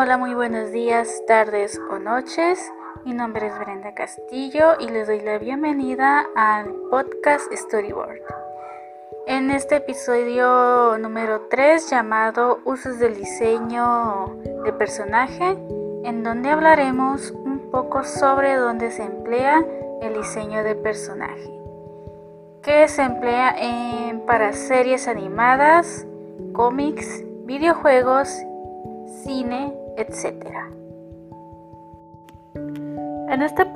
Hola, muy buenos días, tardes o noches. Mi nombre es Brenda Castillo y les doy la bienvenida al podcast Storyboard. En este episodio número 3 llamado Usos del diseño de personaje, en donde hablaremos un poco sobre dónde se emplea el diseño de personaje, que se emplea en, para series animadas, cómics, videojuegos, cine, etc. En este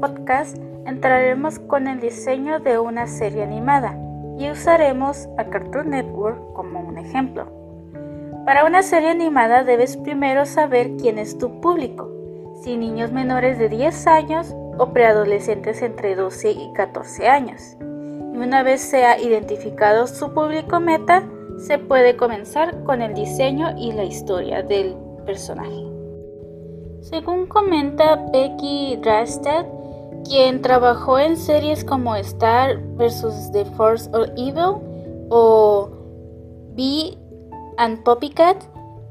podcast entraremos con el diseño de una serie animada y usaremos a Cartoon Network como un ejemplo. Para una serie animada debes primero saber quién es tu público, si niños menores de 10 años o preadolescentes entre 12 y 14 años. Y una vez sea identificado su público meta, se puede comenzar con el diseño y la historia del personaje. Según comenta Becky Drastad, quien trabajó en series como Star vs. The Force of Evil o Bee and Poppycat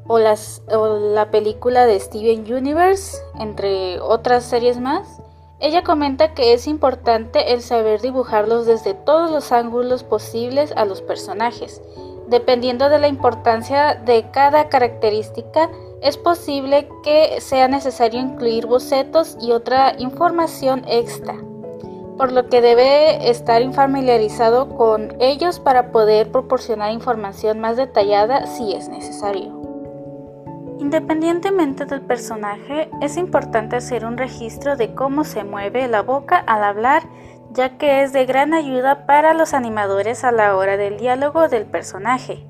o, o la película de Steven Universe, entre otras series más, ella comenta que es importante el saber dibujarlos desde todos los ángulos posibles a los personajes. Dependiendo de la importancia de cada característica, es posible que sea necesario incluir bocetos y otra información extra, por lo que debe estar familiarizado con ellos para poder proporcionar información más detallada si es necesario. Independientemente del personaje, es importante hacer un registro de cómo se mueve la boca al hablar, ya que es de gran ayuda para los animadores a la hora del diálogo del personaje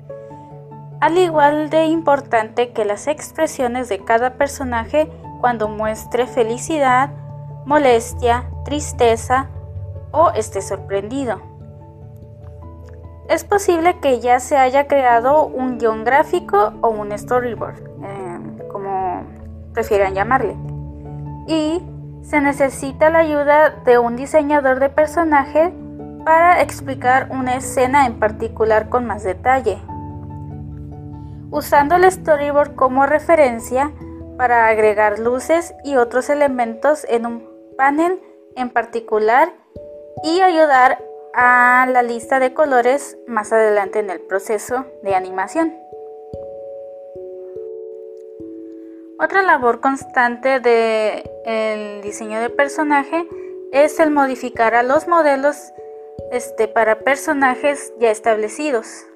al igual de importante que las expresiones de cada personaje cuando muestre felicidad, molestia, tristeza o esté sorprendido. Es posible que ya se haya creado un guion gráfico o un storyboard, eh, como prefieran llamarle, y se necesita la ayuda de un diseñador de personaje para explicar una escena en particular con más detalle usando el storyboard como referencia para agregar luces y otros elementos en un panel en particular y ayudar a la lista de colores más adelante en el proceso de animación. Otra labor constante del diseño de personaje es el modificar a los modelos este, para personajes ya establecidos.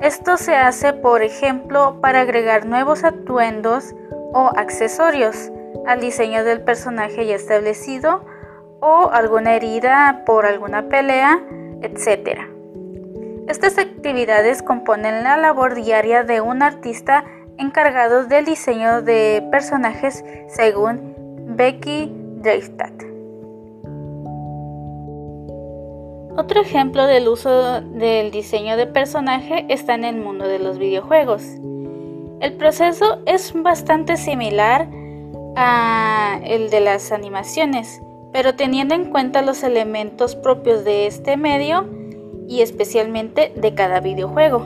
Esto se hace, por ejemplo, para agregar nuevos atuendos o accesorios al diseño del personaje ya establecido o alguna herida por alguna pelea, etc. Estas actividades componen la labor diaria de un artista encargado del diseño de personajes según Becky Dreifstadt. Otro ejemplo del uso del diseño de personaje está en el mundo de los videojuegos. El proceso es bastante similar a el de las animaciones, pero teniendo en cuenta los elementos propios de este medio y especialmente de cada videojuego.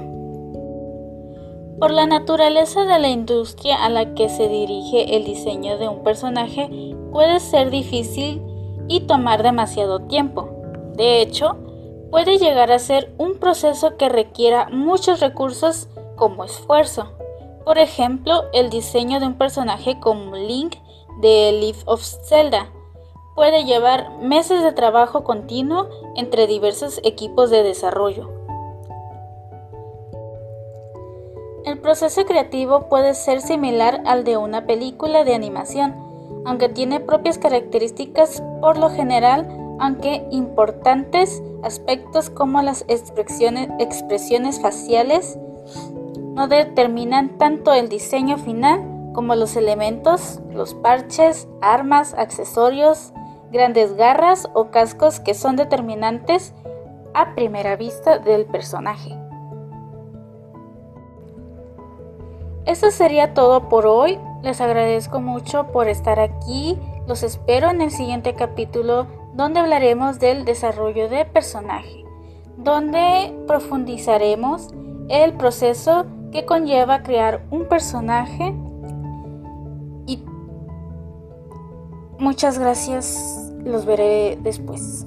Por la naturaleza de la industria a la que se dirige el diseño de un personaje puede ser difícil y tomar demasiado tiempo. De hecho, puede llegar a ser un proceso que requiera muchos recursos como esfuerzo. Por ejemplo, el diseño de un personaje como Link de Leaf of Zelda puede llevar meses de trabajo continuo entre diversos equipos de desarrollo. El proceso creativo puede ser similar al de una película de animación, aunque tiene propias características por lo general aunque importantes aspectos como las expresiones, faciales no determinan tanto el diseño final como los elementos, los parches, armas, accesorios, grandes garras o cascos que son determinantes a primera vista del personaje. Eso sería todo por hoy. Les agradezco mucho por estar aquí. Los espero en el siguiente capítulo donde hablaremos del desarrollo de personaje, donde profundizaremos el proceso que conlleva crear un personaje. Y muchas gracias, los veré después.